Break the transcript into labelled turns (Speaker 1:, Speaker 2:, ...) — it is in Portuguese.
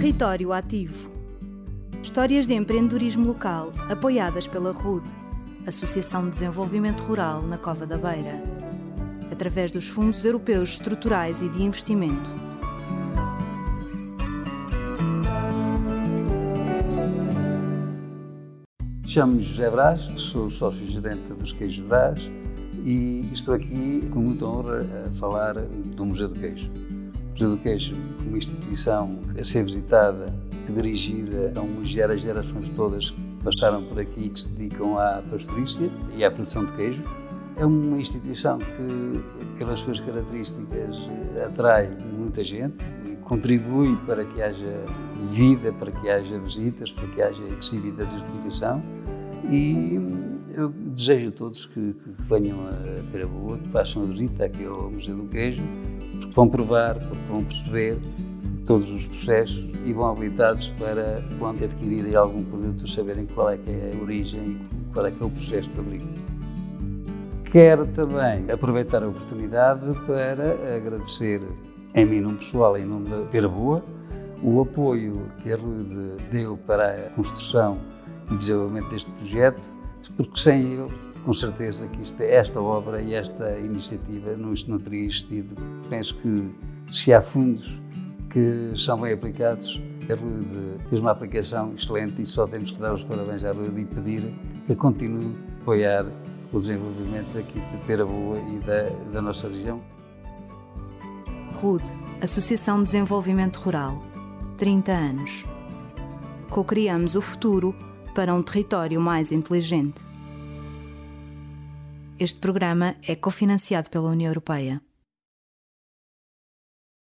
Speaker 1: Território Ativo. Histórias de empreendedorismo local apoiadas pela RUD, Associação de Desenvolvimento Rural na Cova da Beira, através dos Fundos Europeus Estruturais e de Investimento.
Speaker 2: Chamo-me José Brás, sou sócio-gerente dos Queijos Brás e estou aqui com muita honra a falar do Museu do Queijo. Do Queijo, uma instituição a ser visitada, dirigida a homenagear as gerações todas que passaram por aqui e que se dedicam à pastorícia e à produção de queijo. É uma instituição que, pelas suas características, atrai muita gente contribui para que haja vida, para que haja visitas, para que haja exibida certificação e eu desejo a todos que, que venham a Peraboa, que façam a visita aqui ao Museu do Queijo, porque vão provar, porque vão perceber todos os processos e vão habilitados para, quando adquirirem algum produto, saberem qual é que é a origem e qual é que é o processo de fabrico. Quero também aproveitar a oportunidade para agradecer, em mim nome pessoal, em nome da Peraboa, o apoio que a RUD deu para a construção e desenvolvimento deste projeto, porque sem ele, com certeza que isto, esta obra e esta iniciativa não, isto não teria existido. Penso que se há fundos que são bem aplicados, a RUD fez uma aplicação excelente e só temos que dar os parabéns à RUD e pedir que continue a apoiar o desenvolvimento aqui de Pera Boa e da, da nossa região.
Speaker 1: RUD, Associação de Desenvolvimento Rural, 30 anos. Co-criamos o futuro para um território mais inteligente. Este programa é cofinanciado pela União Europeia.